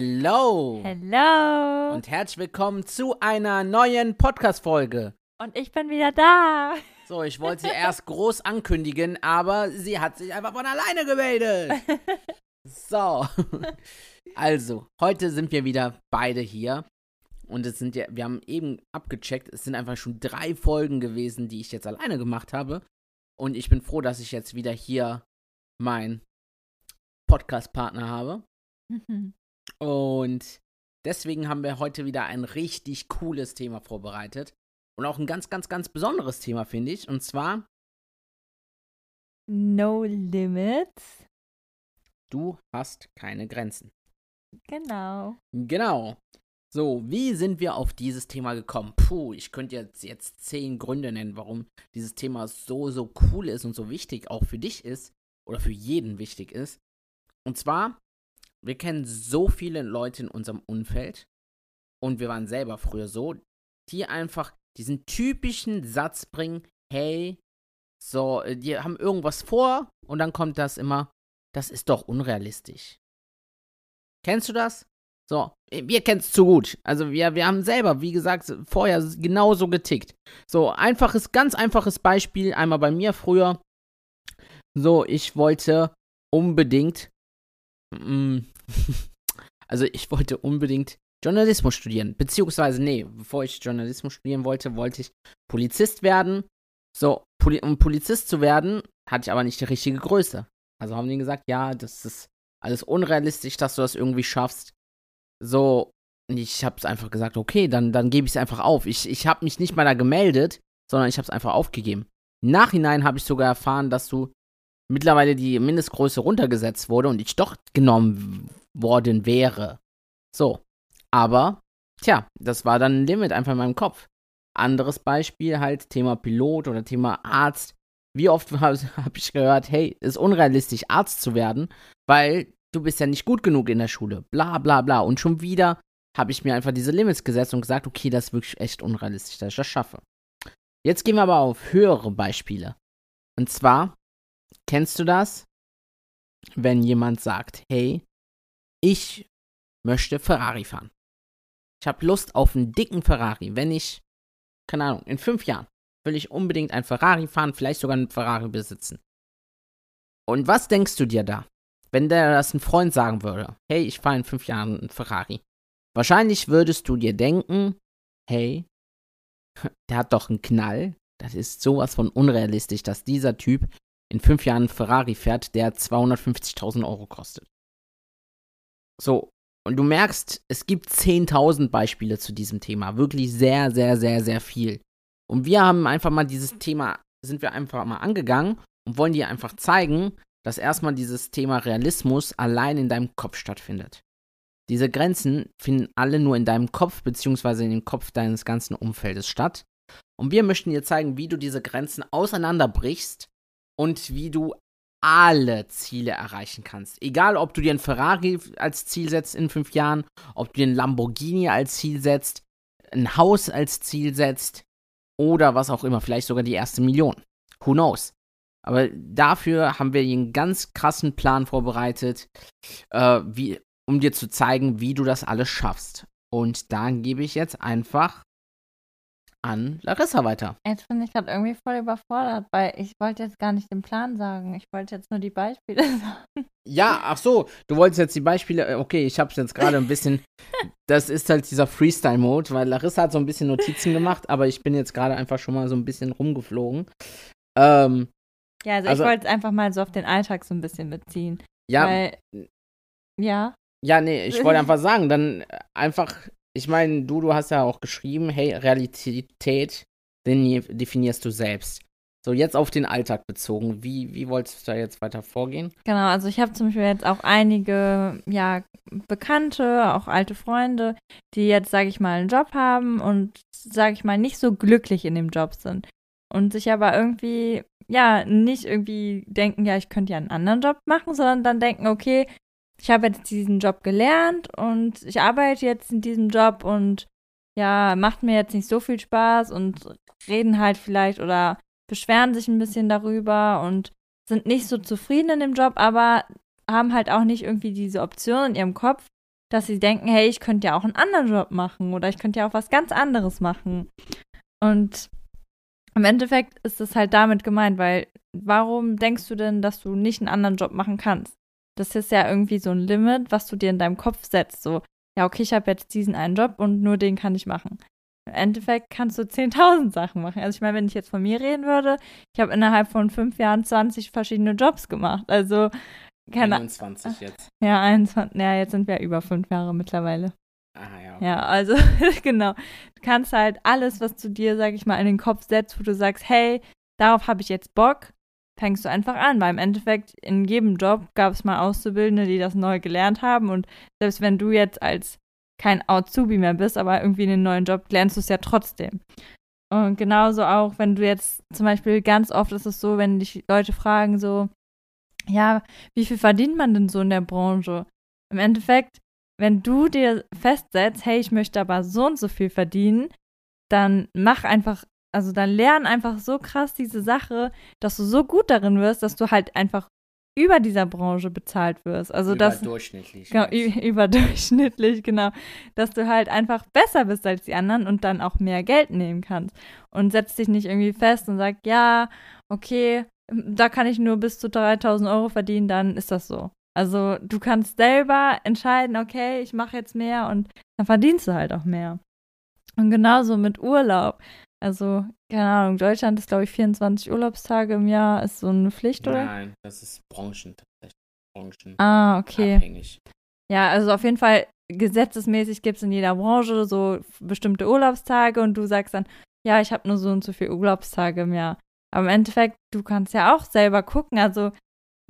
Hello Hello. und herzlich willkommen zu einer neuen Podcast-Folge. Und ich bin wieder da. So, ich wollte sie erst groß ankündigen, aber sie hat sich einfach von alleine gemeldet. So, also, heute sind wir wieder beide hier. Und es sind ja, wir haben eben abgecheckt, es sind einfach schon drei Folgen gewesen, die ich jetzt alleine gemacht habe. Und ich bin froh, dass ich jetzt wieder hier meinen Podcast-Partner habe. Und deswegen haben wir heute wieder ein richtig cooles Thema vorbereitet. Und auch ein ganz, ganz, ganz besonderes Thema, finde ich. Und zwar, No limits. du hast keine Grenzen. Genau. Genau. So, wie sind wir auf dieses Thema gekommen? Puh, ich könnte jetzt, jetzt zehn Gründe nennen, warum dieses Thema so, so cool ist und so wichtig auch für dich ist. Oder für jeden wichtig ist. Und zwar, wir kennen so viele Leute in unserem Umfeld. Und wir waren selber früher so, die einfach diesen typischen Satz bringen, hey, so, äh, die haben irgendwas vor und dann kommt das immer, das ist doch unrealistisch. Kennst du das? So, wir kennen es zu gut. Also wir, wir haben selber, wie gesagt, vorher genauso getickt. So, einfaches, ganz einfaches Beispiel, einmal bei mir früher. So, ich wollte unbedingt, also ich wollte unbedingt Journalismus studieren. Beziehungsweise, nee, bevor ich Journalismus studieren wollte, wollte ich Polizist werden. So, Poli um Polizist zu werden, hatte ich aber nicht die richtige Größe. Also haben die gesagt, ja, das ist alles unrealistisch, dass du das irgendwie schaffst. So, ich habe es einfach gesagt, okay, dann, dann gebe ich es einfach auf. Ich, ich habe mich nicht mal da gemeldet, sondern ich habe es einfach aufgegeben. Im Nachhinein habe ich sogar erfahren, dass du mittlerweile die Mindestgröße runtergesetzt wurde und ich doch genommen worden wäre. So, aber, tja, das war dann ein Limit einfach in meinem Kopf. Anderes Beispiel halt Thema Pilot oder Thema Arzt. Wie oft habe hab ich gehört, hey, ist unrealistisch, Arzt zu werden, weil du bist ja nicht gut genug in der Schule. Bla bla bla. Und schon wieder habe ich mir einfach diese Limits gesetzt und gesagt, okay, das ist wirklich echt unrealistisch, dass ich das schaffe. Jetzt gehen wir aber auf höhere Beispiele. Und zwar, kennst du das, wenn jemand sagt, hey, ich möchte Ferrari fahren. Ich habe Lust auf einen dicken Ferrari. Wenn ich, keine Ahnung, in fünf Jahren will ich unbedingt ein Ferrari fahren, vielleicht sogar einen Ferrari besitzen. Und was denkst du dir da, wenn der das ein Freund sagen würde? Hey, ich fahre in fünf Jahren einen Ferrari. Wahrscheinlich würdest du dir denken, hey, der hat doch einen Knall. Das ist sowas von unrealistisch, dass dieser Typ in fünf Jahren Ferrari fährt, der 250.000 Euro kostet. So, und du merkst, es gibt 10.000 Beispiele zu diesem Thema. Wirklich sehr, sehr, sehr, sehr viel. Und wir haben einfach mal dieses Thema, sind wir einfach mal angegangen und wollen dir einfach zeigen, dass erstmal dieses Thema Realismus allein in deinem Kopf stattfindet. Diese Grenzen finden alle nur in deinem Kopf beziehungsweise in dem Kopf deines ganzen Umfeldes statt. Und wir möchten dir zeigen, wie du diese Grenzen auseinanderbrichst und wie du alle Ziele erreichen kannst. Egal, ob du dir ein Ferrari als Ziel setzt in fünf Jahren, ob du dir ein Lamborghini als Ziel setzt, ein Haus als Ziel setzt oder was auch immer, vielleicht sogar die erste Million. Who knows? Aber dafür haben wir einen ganz krassen Plan vorbereitet, äh, wie, um dir zu zeigen, wie du das alles schaffst. Und da gebe ich jetzt einfach an Larissa weiter. Jetzt bin ich gerade irgendwie voll überfordert, weil ich wollte jetzt gar nicht den Plan sagen. Ich wollte jetzt nur die Beispiele sagen. Ja, ach so, du wolltest jetzt die Beispiele. äh, Okay, ich hab's jetzt gerade ein bisschen. das ist halt dieser Freestyle-Mode, weil Larissa hat so ein bisschen Notizen gemacht, aber ich bin jetzt gerade einfach schon mal so ein bisschen rumgeflogen. Ähm, Ja, also, Also- ich wollte es einfach mal so auf den Alltag so ein bisschen beziehen. ja, Weil, ja, ja, nee, ich wollte einfach sagen, dann äh, einfach, ich meine, du, du hast ja auch geschrieben, hey, Realität definierst du selbst. So, jetzt auf den Alltag bezogen. Wie, wie wolltest du da jetzt weiter vorgehen? Genau, also ich habe zum Beispiel jetzt auch einige, ja, Bekannte, auch alte Freunde, die jetzt, sage ich mal, einen Job haben und, sage ich mal, nicht so glücklich in dem Job sind. Und sich aber irgendwie, ja, nicht irgendwie denken, ja, ich könnte ja einen anderen Job machen, sondern dann denken, okay, ich habe jetzt diesen Job gelernt und ich arbeite jetzt in diesem Job und ja, macht mir jetzt nicht so viel Spaß und reden halt vielleicht oder beschweren sich ein bisschen darüber und sind nicht so zufrieden in dem Job, aber haben halt auch nicht irgendwie diese Option in ihrem Kopf, dass sie denken, hey, ich könnte ja auch einen anderen Job machen oder ich könnte ja auch was ganz anderes machen. Und im Endeffekt ist es halt damit gemeint, weil warum denkst du denn, dass du nicht einen anderen Job machen kannst? Das ist ja irgendwie so ein Limit, was du dir in deinem Kopf setzt. So, ja, okay, ich habe jetzt diesen einen Job und nur den kann ich machen. Im Endeffekt kannst du 10.000 Sachen machen. Also ich meine, wenn ich jetzt von mir reden würde, ich habe innerhalb von fünf Jahren 20 verschiedene Jobs gemacht. Also keine 21 jetzt. Ja, 21. Ja, jetzt sind wir über fünf Jahre mittlerweile. Ah, ja. Okay. Ja, also genau. Du kannst halt alles, was du dir, sag ich mal, in den Kopf setzt, wo du sagst, hey, darauf habe ich jetzt Bock, fängst du einfach an. Weil im Endeffekt in jedem Job gab es mal Auszubildende, die das neu gelernt haben. Und selbst wenn du jetzt als kein Azubi mehr bist, aber irgendwie in den neuen Job lernst du es ja trotzdem. Und genauso auch, wenn du jetzt zum Beispiel ganz oft ist es so, wenn dich Leute fragen, so, ja, wie viel verdient man denn so in der Branche? Im Endeffekt, wenn du dir festsetzt, hey, ich möchte aber so und so viel verdienen, dann mach einfach, also dann lern einfach so krass diese Sache, dass du so gut darin wirst, dass du halt einfach über dieser Branche bezahlt wirst. Also überdurchschnittlich. Das, genau, überdurchschnittlich, genau. Dass du halt einfach besser bist als die anderen und dann auch mehr Geld nehmen kannst. Und setzt dich nicht irgendwie fest und sagst, ja, okay, da kann ich nur bis zu 3000 Euro verdienen, dann ist das so. Also du kannst selber entscheiden, okay, ich mache jetzt mehr und dann verdienst du halt auch mehr. Und genauso mit Urlaub. Also, keine Ahnung, Deutschland ist, glaube ich, 24 Urlaubstage im Jahr. Ist so eine Pflicht, oder? Nein, das ist Branchen tatsächlich. Branchen ah, okay. Abhängig. Ja, also auf jeden Fall gesetzesmäßig gibt es in jeder Branche so bestimmte Urlaubstage und du sagst dann, ja, ich habe nur so und so viele Urlaubstage im Jahr. Aber im Endeffekt, du kannst ja auch selber gucken. Also,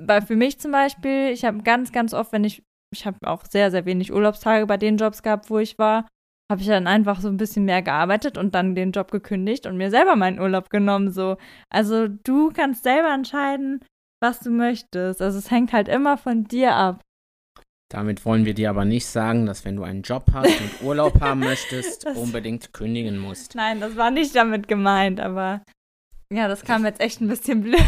weil für mich zum Beispiel, ich habe ganz, ganz oft, wenn ich, ich habe auch sehr, sehr wenig Urlaubstage bei den Jobs gehabt, wo ich war habe ich dann einfach so ein bisschen mehr gearbeitet und dann den Job gekündigt und mir selber meinen Urlaub genommen. So. Also du kannst selber entscheiden, was du möchtest. Also es hängt halt immer von dir ab. Damit wollen wir dir aber nicht sagen, dass wenn du einen Job hast und Urlaub haben möchtest, unbedingt kündigen musst. Nein, das war nicht damit gemeint, aber ja, das kam jetzt echt ein bisschen blöd.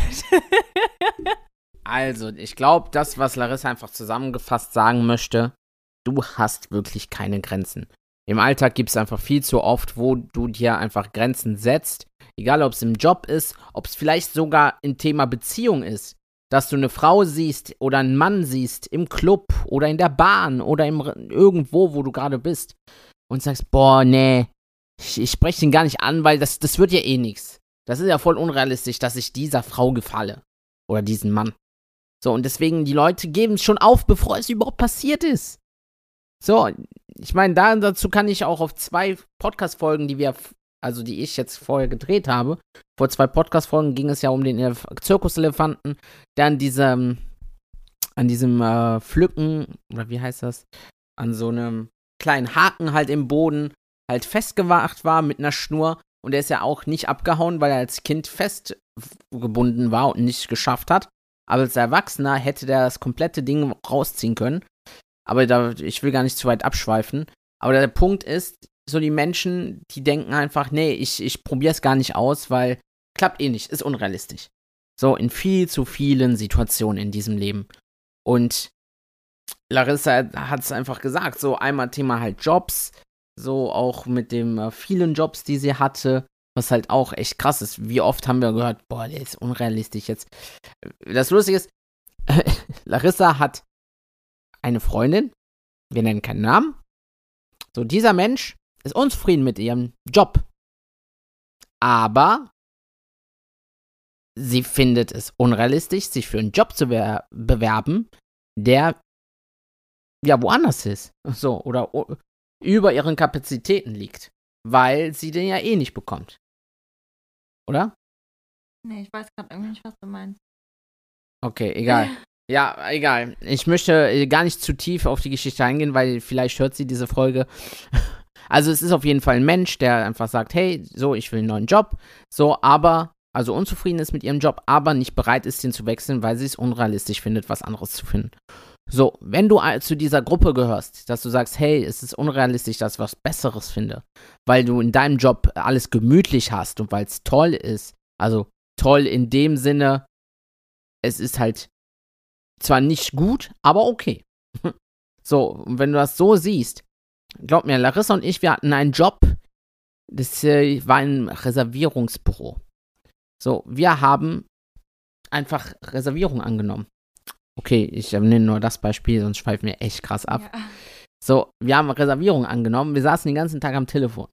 also, ich glaube, das, was Larissa einfach zusammengefasst sagen möchte, du hast wirklich keine Grenzen. Im Alltag gibt es einfach viel zu oft, wo du dir einfach Grenzen setzt. Egal, ob es im Job ist, ob es vielleicht sogar im Thema Beziehung ist. Dass du eine Frau siehst oder einen Mann siehst im Club oder in der Bahn oder im, irgendwo, wo du gerade bist. Und sagst, boah, nee, ich, ich spreche den gar nicht an, weil das, das wird ja eh nichts. Das ist ja voll unrealistisch, dass ich dieser Frau gefalle. Oder diesen Mann. So, und deswegen, die Leute geben es schon auf, bevor es überhaupt passiert ist. So, ich meine, da, dazu kann ich auch auf zwei Podcast-Folgen, die wir, also die ich jetzt vorher gedreht habe, vor zwei Podcast-Folgen ging es ja um den Elef Zirkuselefanten, der an diesem, an diesem äh, Pflücken, oder wie heißt das, an so einem kleinen Haken halt im Boden halt festgewacht war mit einer Schnur und der ist ja auch nicht abgehauen, weil er als Kind festgebunden war und nicht geschafft hat. Aber als Erwachsener hätte der das komplette Ding rausziehen können. Aber da, ich will gar nicht zu weit abschweifen. Aber der Punkt ist, so die Menschen, die denken einfach, nee, ich, ich probiere es gar nicht aus, weil klappt eh nicht, ist unrealistisch. So, in viel zu vielen Situationen in diesem Leben. Und Larissa hat es einfach gesagt, so einmal Thema halt Jobs, so auch mit den äh, vielen Jobs, die sie hatte, was halt auch echt krass ist. Wie oft haben wir gehört, boah, der ist unrealistisch jetzt. Das Lustige ist, Larissa hat eine Freundin, wir nennen keinen Namen. So, dieser Mensch ist unzufrieden mit ihrem Job. Aber sie findet es unrealistisch, sich für einen Job zu bewerben, der ja woanders ist. So, oder über ihren Kapazitäten liegt. Weil sie den ja eh nicht bekommt. Oder? Nee, ich weiß gerade irgendwie nicht, was du meinst. Okay, egal. Ja, egal. Ich möchte äh, gar nicht zu tief auf die Geschichte eingehen, weil vielleicht hört sie diese Folge. Also es ist auf jeden Fall ein Mensch, der einfach sagt, hey, so, ich will einen neuen Job. So, aber, also unzufrieden ist mit ihrem Job, aber nicht bereit ist, den zu wechseln, weil sie es unrealistisch findet, was anderes zu finden. So, wenn du zu dieser Gruppe gehörst, dass du sagst, hey, es ist unrealistisch, dass ich was Besseres finde, weil du in deinem Job alles gemütlich hast und weil es toll ist, also toll in dem Sinne, es ist halt zwar nicht gut, aber okay. So, und wenn du das so siehst, glaub mir, Larissa und ich, wir hatten einen Job, das äh, war ein Reservierungsbüro. So, wir haben einfach Reservierung angenommen. Okay, ich nenne nur das Beispiel, sonst schweifen wir echt krass ab. Ja. So, wir haben Reservierung angenommen, wir saßen den ganzen Tag am Telefon.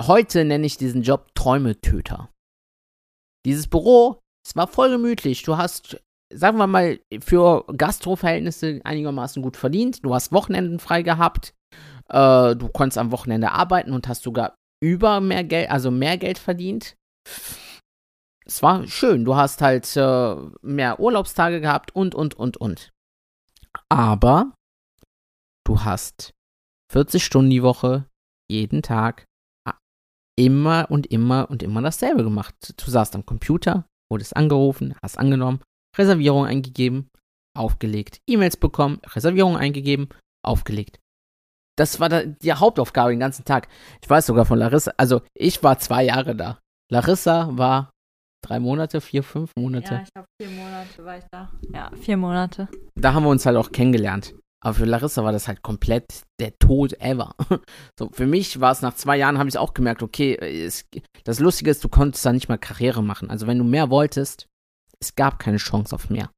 Heute nenne ich diesen Job Träumetöter. Dieses Büro, es war voll gemütlich. Du hast sagen wir mal, für Gastro-Verhältnisse einigermaßen gut verdient. Du hast Wochenenden frei gehabt. Äh, du konntest am Wochenende arbeiten und hast sogar über mehr Geld, also mehr Geld verdient. Es war schön. Du hast halt äh, mehr Urlaubstage gehabt und, und, und, und. Aber du hast 40 Stunden die Woche, jeden Tag, immer und immer und immer dasselbe gemacht. Du saßt am Computer, wurdest angerufen, hast angenommen, Reservierung eingegeben, aufgelegt. E-Mails bekommen, Reservierung eingegeben, aufgelegt. Das war da die Hauptaufgabe den ganzen Tag. Ich weiß sogar von Larissa, also ich war zwei Jahre da. Larissa war drei Monate, vier, fünf Monate. Ja, ich glaube vier Monate war ich da. Ja, vier Monate. Da haben wir uns halt auch kennengelernt. Aber für Larissa war das halt komplett der Tod ever. So, für mich war es nach zwei Jahren, habe ich auch gemerkt, okay, es, das Lustige ist, du konntest da nicht mal Karriere machen. Also wenn du mehr wolltest, es gab keine Chance auf mehr.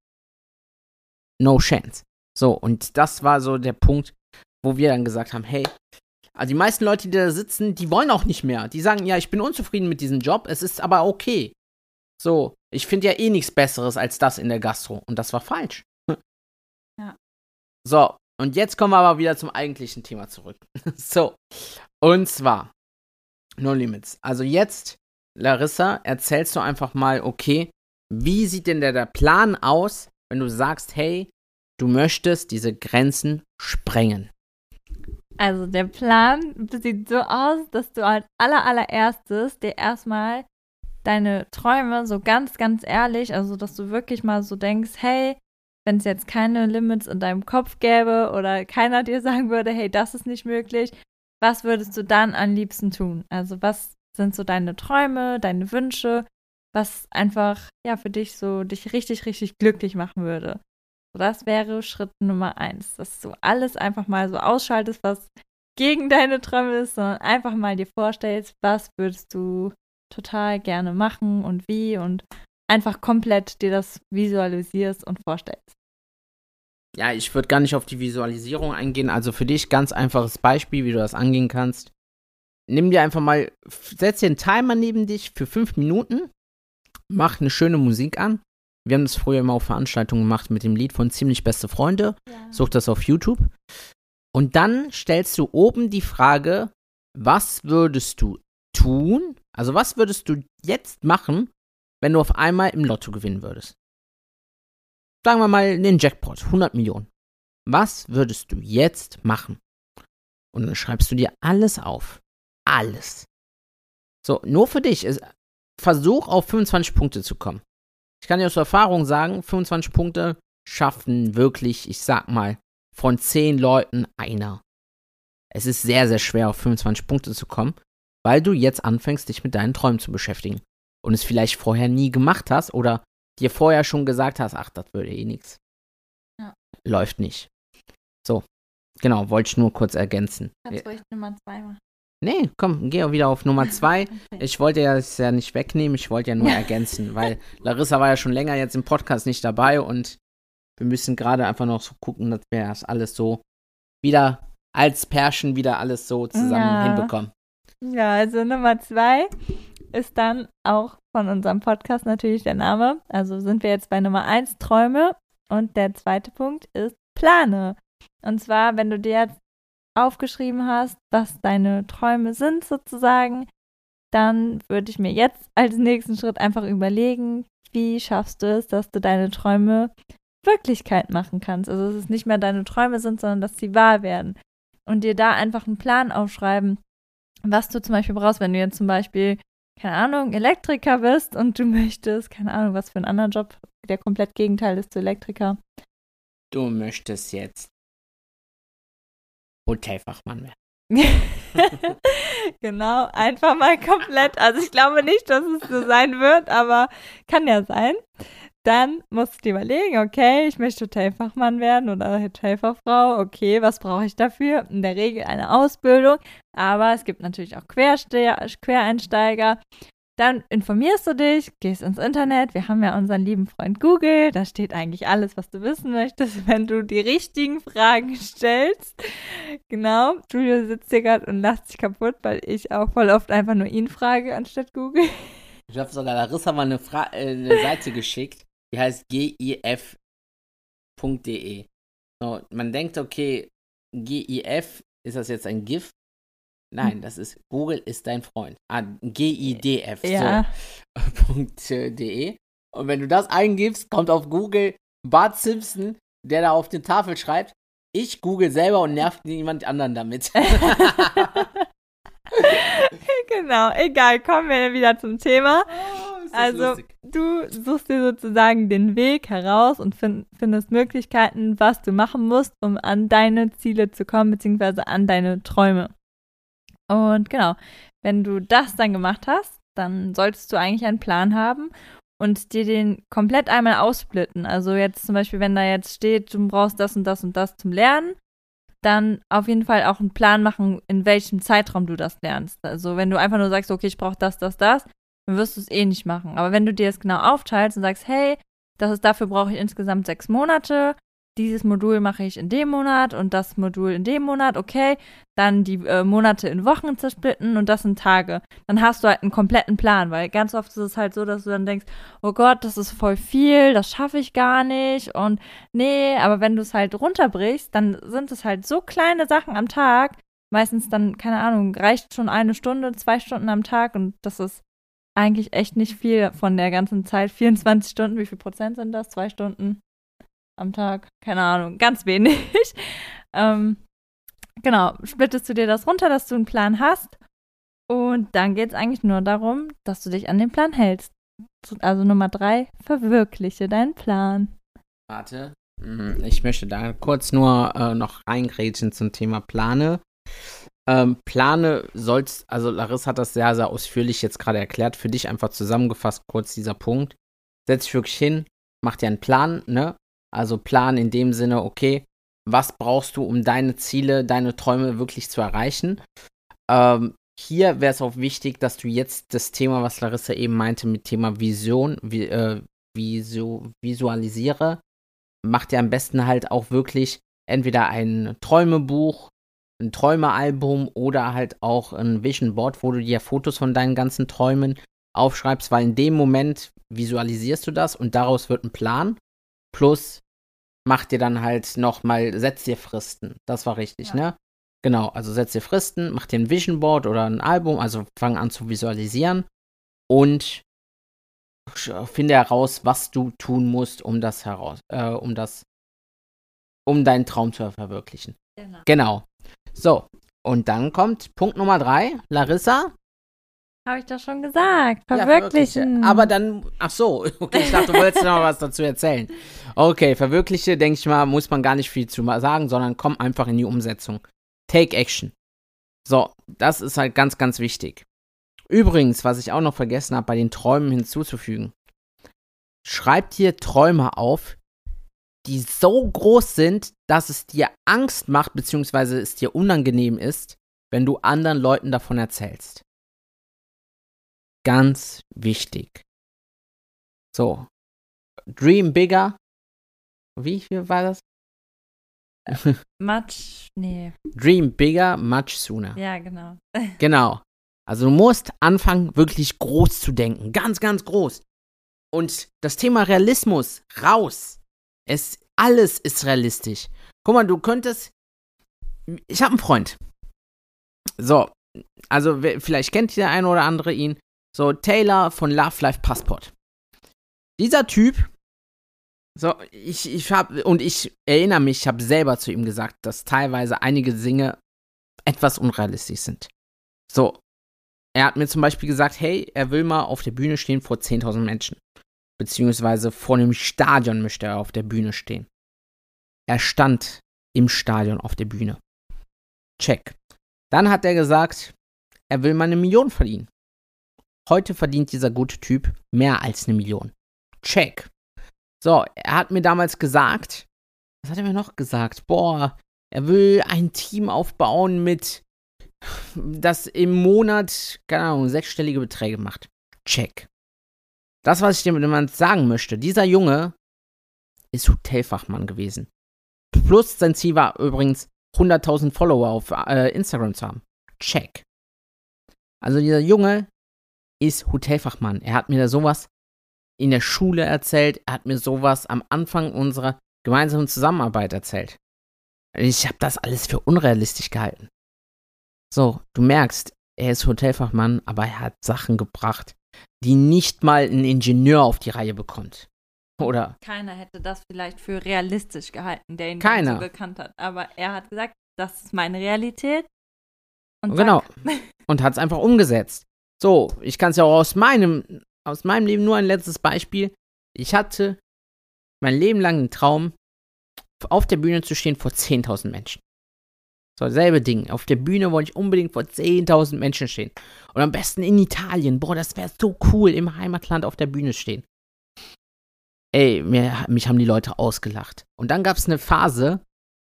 No chance. So, und das war so der Punkt, wo wir dann gesagt haben, hey, also die meisten Leute, die da sitzen, die wollen auch nicht mehr. Die sagen, ja, ich bin unzufrieden mit diesem Job, es ist aber okay. So, ich finde ja eh nichts Besseres als das in der Gastro. Und das war falsch. Ja. So, und jetzt kommen wir aber wieder zum eigentlichen Thema zurück. so, und zwar No Limits. Also jetzt, Larissa, erzählst du einfach mal, okay, wie sieht denn der, Plan aus, wenn du sagst, hey, du möchtest diese Grenzen sprengen? Also der Plan sieht so aus, dass du als aller allererstes dir erstmal deine Träume so ganz, ganz ehrlich, also dass du wirklich mal so denkst, hey, wenn es jetzt keine Limits in deinem Kopf gäbe oder keiner dir sagen würde, hey, das ist nicht möglich, was würdest du dann am liebsten tun? Also was sind so deine Träume, deine Wünsche was einfach ja für dich so dich richtig, richtig glücklich machen würde. So, das wäre Schritt Nummer eins, dass du alles einfach mal so ausschaltest, was gegen deine Träume ist, sondern einfach mal dir vorstellst, was würdest du total gerne machen und wie und einfach komplett dir das visualisierst und vorstellst. Ja, ich würde gar nicht auf die Visualisierung eingehen. Also für dich ganz einfaches Beispiel, wie du das angehen kannst. Nimm dir einfach mal, setz dir einen Timer neben dich für fünf Minuten mach eine schöne Musik an. Wir haben das früher immer auf Veranstaltungen gemacht mit dem Lied von Ziemlich Beste Freunde. Ja. Such das auf YouTube. Und dann stellst du oben die Frage, was würdest du tun? Also was würdest du jetzt machen, wenn du auf einmal im Lotto gewinnen würdest? Sagen wir mal den Jackpot, 100 Millionen. Was würdest du jetzt machen? Und dann schreibst du dir alles auf. Alles. So, nur für dich. Versuch auf 25 Punkte zu kommen. Ich kann dir aus Erfahrung sagen, 25 Punkte schaffen wirklich, ich sag mal, von 10 Leuten einer. Es ist sehr, sehr schwer, auf 25 Punkte zu kommen, weil du jetzt anfängst, dich mit deinen Träumen zu beschäftigen. Und es vielleicht vorher nie gemacht hast oder dir vorher schon gesagt hast, ach, das würde eh nichts. Ja. Läuft nicht. So, genau, wollte ich nur kurz ergänzen. Kannst ruhig Nummer 2 machen. Nee, komm, geh auch wieder auf Nummer zwei. Okay. Ich wollte ja es ja nicht wegnehmen, ich wollte ja nur ergänzen, weil Larissa war ja schon länger jetzt im Podcast nicht dabei und wir müssen gerade einfach noch so gucken, dass wir das alles so wieder als Pärchen wieder alles so zusammen ja. hinbekommen. Ja, also Nummer zwei ist dann auch von unserem Podcast natürlich der Name. Also sind wir jetzt bei Nummer eins Träume und der zweite Punkt ist Plane. Und zwar, wenn du dir jetzt aufgeschrieben hast, was deine Träume sind sozusagen, dann würde ich mir jetzt als nächsten Schritt einfach überlegen, wie schaffst du es, dass du deine Träume Wirklichkeit machen kannst. Also dass es nicht mehr deine Träume sind, sondern dass sie wahr werden. Und dir da einfach einen Plan aufschreiben, was du zum Beispiel brauchst, wenn du jetzt zum Beispiel, keine Ahnung, Elektriker bist und du möchtest, keine Ahnung, was für einen anderen Job, der komplett Gegenteil ist zu Elektriker. Du möchtest jetzt Hotelfachmann werden. genau, einfach mal komplett. Also ich glaube nicht, dass es so sein wird, aber kann ja sein. Dann musst du überlegen, okay, ich möchte Hotelfachmann werden oder Hotelfachfrau. Okay, was brauche ich dafür? In der Regel eine Ausbildung, aber es gibt natürlich auch Quereinsteiger. Dann informierst du dich, gehst ins Internet. Wir haben ja unseren lieben Freund Google. Da steht eigentlich alles, was du wissen möchtest, wenn du die richtigen Fragen stellst. Genau. Julio sitzt hier gerade und lacht sich kaputt, weil ich auch voll oft einfach nur ihn frage anstatt Google. Ich habe sogar Larissa mal eine, Fra äh, eine Seite geschickt, die heißt gif.de. So, man denkt, okay, GIF, ist das jetzt ein GIF? Nein, das ist Google ist dein Freund. Ah, G-I-D-F. Ja. So, .de. Und wenn du das eingibst, kommt auf Google Bart Simpson, der da auf die Tafel schreibt, ich google selber und nervt niemand anderen damit. genau, egal, kommen wir wieder zum Thema. Oh, also, lustig. du suchst dir sozusagen den Weg heraus und find, findest Möglichkeiten, was du machen musst, um an deine Ziele zu kommen, beziehungsweise an deine Träume. Und genau, wenn du das dann gemacht hast, dann solltest du eigentlich einen Plan haben und dir den komplett einmal aussplitten. Also jetzt zum Beispiel, wenn da jetzt steht, du brauchst das und das und das zum Lernen, dann auf jeden Fall auch einen Plan machen, in welchem Zeitraum du das lernst. Also wenn du einfach nur sagst, okay, ich brauche das, das, das, dann wirst du es eh nicht machen. Aber wenn du dir das genau aufteilst und sagst, hey, das ist dafür brauche ich insgesamt sechs Monate, dieses Modul mache ich in dem Monat und das Modul in dem Monat, okay, dann die äh, Monate in Wochen zersplitten und das in Tage. Dann hast du halt einen kompletten Plan, weil ganz oft ist es halt so, dass du dann denkst, oh Gott, das ist voll viel, das schaffe ich gar nicht und nee, aber wenn du es halt runterbrichst, dann sind es halt so kleine Sachen am Tag, meistens dann, keine Ahnung, reicht schon eine Stunde, zwei Stunden am Tag und das ist eigentlich echt nicht viel von der ganzen Zeit. 24 Stunden, wie viel Prozent sind das? Zwei Stunden am Tag? Keine Ahnung, ganz wenig. ähm, genau, splittest du dir das runter, dass du einen Plan hast. Und dann geht es eigentlich nur darum, dass du dich an den Plan hältst. Also Nummer drei, verwirkliche deinen Plan. Warte. Mhm, Ich möchte da kurz nur äh, noch reingrätschen zum Thema Plane. Ähm, Plane sollst, also Larissa hat das sehr, sehr ausführlich jetzt gerade erklärt, für dich einfach zusammengefasst, kurz dieser Punkt. Setz dich wirklich hin, mach dir einen Plan, ne? Also Plan in dem Sinne, okay, was brauchst du, um deine Ziele, deine Träume wirklich zu erreichen? Ähm, hier wäre es auch wichtig, dass du jetzt das Thema, was Larissa eben meinte, mit Thema Vision, vi äh, visu visualisiere, mach dir am besten halt auch wirklich entweder ein Träumebuch, ein Träumealbum oder halt auch ein Vision Board, wo du dir Fotos von deinen ganzen Träumen aufschreibst, weil in dem Moment visualisierst du das und daraus wird ein Plan. Plus mach dir dann halt nochmal, setz dir Fristen. Das war richtig, Ja. ne? Genau, also setz dir Fristen, mach dir ein Vision Board oder ein Album, also fang an zu visualisieren und sch- finde heraus, was du tun musst, um das heraus, äh, um das, um deinen Traum zu verwirklichen. Genau. Genau. So, und dann kommt Punkt Nummer drei, Larissa. Habe ich doch schon gesagt. Ja, Verwirklichen. Aber dann, ach so, okay, ich dachte, du wolltest noch was dazu erzählen. Okay, verwirkliche, denke ich mal, muss man gar nicht viel zu sagen, sondern komm einfach in die Umsetzung. Take action. So, das ist halt ganz, ganz wichtig. Übrigens, was ich auch noch vergessen habe, bei den Träumen hinzuzufügen. Schreib dir Träume auf, die so groß sind, dass es dir Angst macht, beziehungsweise es dir unangenehm ist, wenn du anderen Leuten davon erzählst. Ganz wichtig. So. Dream bigger. Wie viel war das? Matsch. Nee. Dream bigger, much sooner. Ja, genau. Genau. Also du musst anfangen, wirklich groß zu denken. Ganz, ganz groß. Und das Thema Realismus, raus. Es, alles ist realistisch. Guck mal, du könntest. Ich habe einen Freund. So, also vielleicht kennt der eine oder andere ihn, so Taylor von Love Life Passport. Dieser Typ, so, ich, ich habe, und ich erinnere mich, ich habe selber zu ihm gesagt, dass teilweise einige Dinge etwas unrealistisch sind. So, er hat mir zum Beispiel gesagt, hey, er will mal auf der Bühne stehen vor 10.000 Menschen. Beziehungsweise vor einem Stadion möchte er auf der Bühne stehen. Er stand im Stadion auf der Bühne. Check. Dann hat er gesagt, er will mal eine Million verdienen. Heute verdient dieser gute Typ mehr als eine Million. Check. So, er hat mir damals gesagt, was hat er mir noch gesagt? Boah, er will ein Team aufbauen mit, das im Monat, keine Ahnung, sechsstellige Beträge macht. Check. Das, was ich dir mit sagen möchte, dieser Junge ist Hotelfachmann gewesen. Plus sein Ziel war übrigens 100.000 Follower auf äh, Instagram zu haben. Check. Also dieser Junge ist Hotelfachmann. Er hat mir da sowas in der Schule erzählt. Er hat mir sowas am Anfang unserer gemeinsamen Zusammenarbeit erzählt. Ich habe das alles für unrealistisch gehalten. So, du merkst, er ist Hotelfachmann, aber er hat Sachen gebracht, die nicht mal ein Ingenieur auf die Reihe bekommt. Oder? Keiner hätte das vielleicht für realistisch gehalten, der ihn Keiner. so gekannt hat. Aber er hat gesagt, das ist meine Realität. Und genau. Und hat es einfach umgesetzt. So, ich kann es ja auch aus meinem, aus meinem Leben nur ein letztes Beispiel. Ich hatte mein Leben lang einen Traum, auf der Bühne zu stehen vor 10.000 Menschen. So, selbe Ding. Auf der Bühne wollte ich unbedingt vor 10.000 Menschen stehen. Und am besten in Italien. Boah, das wäre so cool, im Heimatland auf der Bühne stehen. Ey, mir, mich haben die Leute ausgelacht. Und dann gab es eine Phase,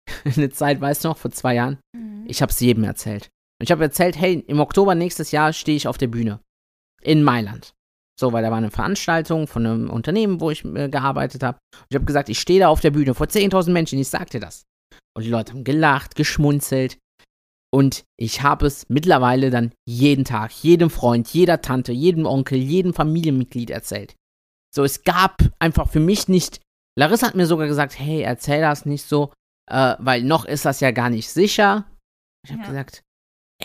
eine Zeit, weißt du noch, vor zwei Jahren. Mhm. Ich habe es jedem erzählt. Und ich habe erzählt, hey, im Oktober nächstes Jahr stehe ich auf der Bühne. In Mailand. So, weil da war eine Veranstaltung von einem Unternehmen, wo ich äh, gearbeitet habe. Und ich habe gesagt, ich stehe da auf der Bühne vor 10.000 Menschen, ich sag dir das. Und die Leute haben gelacht, geschmunzelt. Und ich habe es mittlerweile dann jeden Tag, jedem Freund, jeder Tante, jedem Onkel, jedem Familienmitglied erzählt. So, es gab einfach für mich nicht. Larissa hat mir sogar gesagt, hey, erzähl das nicht so, äh, weil noch ist das ja gar nicht sicher. Ich habe ja. gesagt,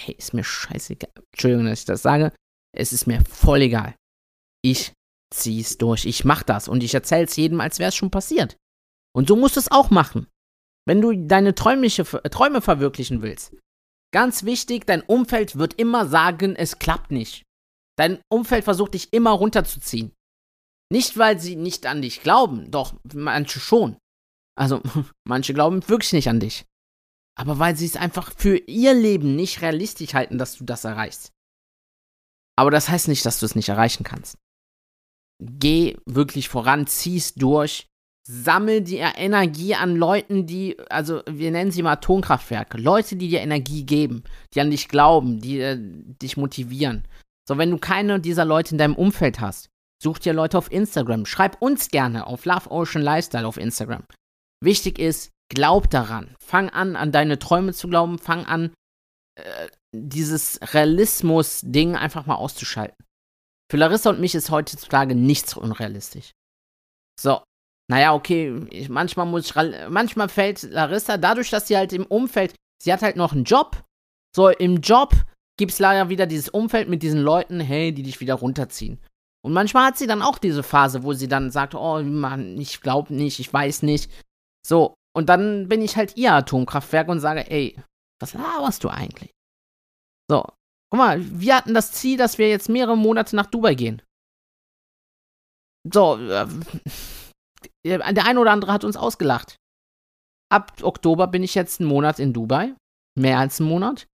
hey, ist mir scheißegal. Entschuldigung, dass ich das sage. Es ist mir voll egal. Ich zieh's durch. Ich mach das und ich erzähl's jedem, als wäre es schon passiert. Und so musst du es auch machen. Wenn du deine träumliche, Träume verwirklichen willst. Ganz wichtig, dein Umfeld wird immer sagen, es klappt nicht. Dein Umfeld versucht dich immer runterzuziehen. Nicht, weil sie nicht an dich glauben, doch manche schon. Also, manche glauben wirklich nicht an dich. Aber weil sie es einfach für ihr Leben nicht realistisch halten, dass du das erreichst. Aber das heißt nicht, dass du es nicht erreichen kannst. Geh wirklich voran, zieh's durch, sammel die Energie an Leuten, die, also wir nennen sie mal Atomkraftwerke, Leute, die dir Energie geben, die an dich glauben, die äh, dich motivieren. So, wenn du keine dieser Leute in deinem Umfeld hast, such dir Leute auf Instagram, schreib uns gerne auf Love Ocean Lifestyle auf Instagram. Wichtig ist, glaub daran. Fang an, an deine Träume zu glauben. Fang an, äh, dieses Realismus-Ding einfach mal auszuschalten. Für Larissa und mich ist heutzutage nichts unrealistisch. So, naja, okay, ich, manchmal muss ich, manchmal fällt Larissa dadurch, dass sie halt im Umfeld, sie hat halt noch einen Job. So, im Job gibt es leider wieder dieses Umfeld mit diesen Leuten, hey, die dich wieder runterziehen. Und manchmal hat sie dann auch diese Phase, wo sie dann sagt, oh Mann, ich glaube nicht, ich weiß nicht. So, und dann bin ich halt ihr Atomkraftwerk und sage, ey, was laberst du eigentlich? So, guck mal, wir hatten das Ziel, dass wir jetzt mehrere Monate nach Dubai gehen. So, äh, der eine oder andere hat uns ausgelacht. Ab Oktober bin ich jetzt einen Monat in Dubai. Mehr als einen Monat.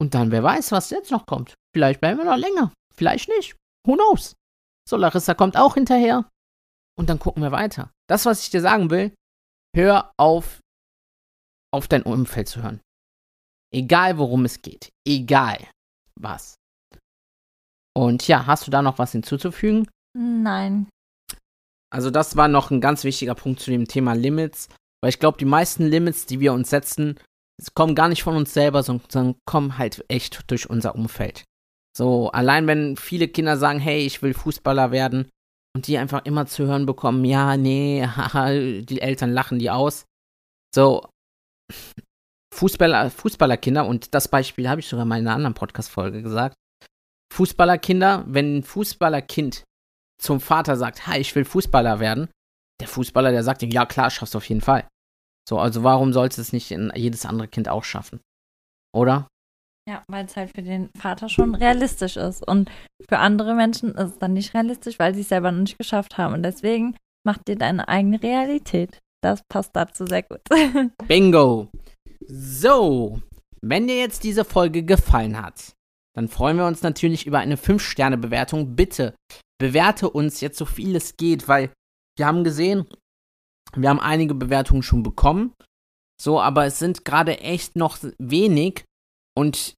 Und dann, wer weiß, was jetzt noch kommt. Vielleicht bleiben wir noch länger. Vielleicht nicht. Who knows? So, Larissa kommt auch hinterher. Und dann gucken wir weiter. Das, was ich dir sagen will, hör auf, auf dein Umfeld zu hören. Egal, worum es geht. Egal, was. Und ja, hast du da noch was hinzuzufügen? Nein. Also das war noch ein ganz wichtiger Punkt zu dem Thema Limits, weil ich glaube, die meisten Limits, die wir uns setzen, kommen gar nicht von uns selber, sondern kommen halt echt durch unser Umfeld. So, allein wenn viele Kinder sagen, hey, ich will Fußballer werden und die einfach immer zu hören bekommen, ja, nee, haha, die Eltern lachen die aus. So, Fußballer, Fußballerkinder, und das Beispiel habe ich sogar mal in einer anderen Podcast-Folge gesagt. Fußballerkinder, wenn ein Fußballerkind zum Vater sagt, hi, ich will Fußballer werden, der Fußballer, der sagt ihm, ja klar, schaffst du auf jeden Fall. So, also warum sollte es nicht jedes andere Kind auch schaffen? Oder? Ja, weil es halt für den Vater schon realistisch ist. Und für andere Menschen ist es dann nicht realistisch, weil sie es selber noch nicht geschafft haben. Und deswegen macht dir deine eigene Realität. Das passt dazu sehr gut. Bingo! So, wenn dir jetzt diese Folge gefallen hat, dann freuen wir uns natürlich über eine 5-Sterne-Bewertung. Bitte bewerte uns jetzt so viel es geht, weil wir haben gesehen, wir haben einige Bewertungen schon bekommen. So, aber es sind gerade echt noch wenig. Und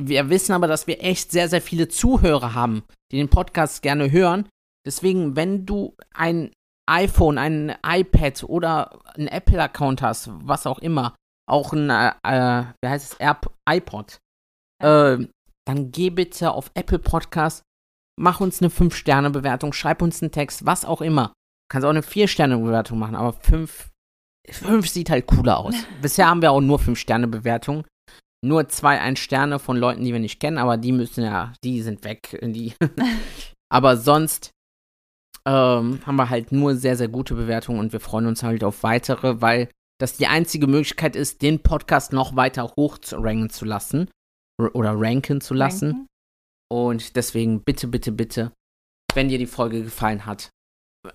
wir wissen aber, dass wir echt sehr, sehr viele Zuhörer haben, die den Podcast gerne hören. Deswegen, wenn du ein iPhone, ein iPad oder ein Apple-Account hast, was auch immer, auch ein, äh, äh wie heißt es, Air iPod, äh, dann geh bitte auf Apple Podcast, mach uns eine 5-Sterne-Bewertung, schreib uns einen Text, was auch immer. Du kannst auch eine 4-Sterne-Bewertung machen, aber 5, 5 sieht halt cooler aus. Bisher haben wir auch nur 5-Sterne-Bewertungen. Nur zwei Ein-Sterne von Leuten, die wir nicht kennen, aber die müssen ja, die sind weg. Die. aber sonst ähm, haben wir halt nur sehr, sehr gute Bewertungen und wir freuen uns halt auf weitere, weil das die einzige Möglichkeit ist, den Podcast noch weiter hoch zu ranken zu lassen oder ranken zu lassen. Ranken. Und deswegen bitte, bitte, bitte, wenn dir die Folge gefallen hat,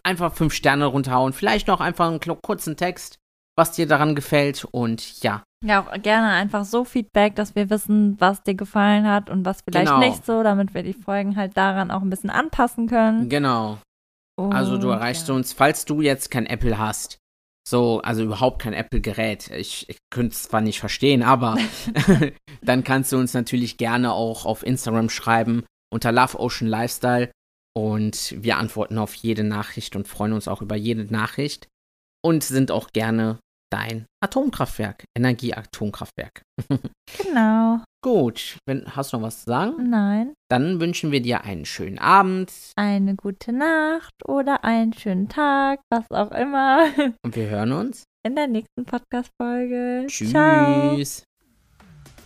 einfach fünf Sterne runterhauen. Vielleicht noch einfach einen kurzen Text, was dir daran gefällt. Und ja. Ja, auch gerne einfach so Feedback, dass wir wissen, was dir gefallen hat und was vielleicht genau. nicht so, damit wir die Folgen halt daran auch ein bisschen anpassen können. Genau. Und, also du erreichst ja. uns, falls du jetzt kein Apple hast, so, also überhaupt kein Apple-Gerät. Ich, ich könnte es zwar nicht verstehen, aber dann kannst du uns natürlich gerne auch auf Instagram schreiben unter Love Ocean Lifestyle und wir antworten auf jede Nachricht und freuen uns auch über jede Nachricht und sind auch gerne dein Atomkraftwerk, Energieatomkraftwerk. genau. Gut, wenn, hast du noch was zu sagen? Nein. Dann wünschen wir dir einen schönen Abend. Eine gute Nacht oder einen schönen Tag, was auch immer. Und wir hören uns in der nächsten Podcast-Folge. Tschüss. Ciao.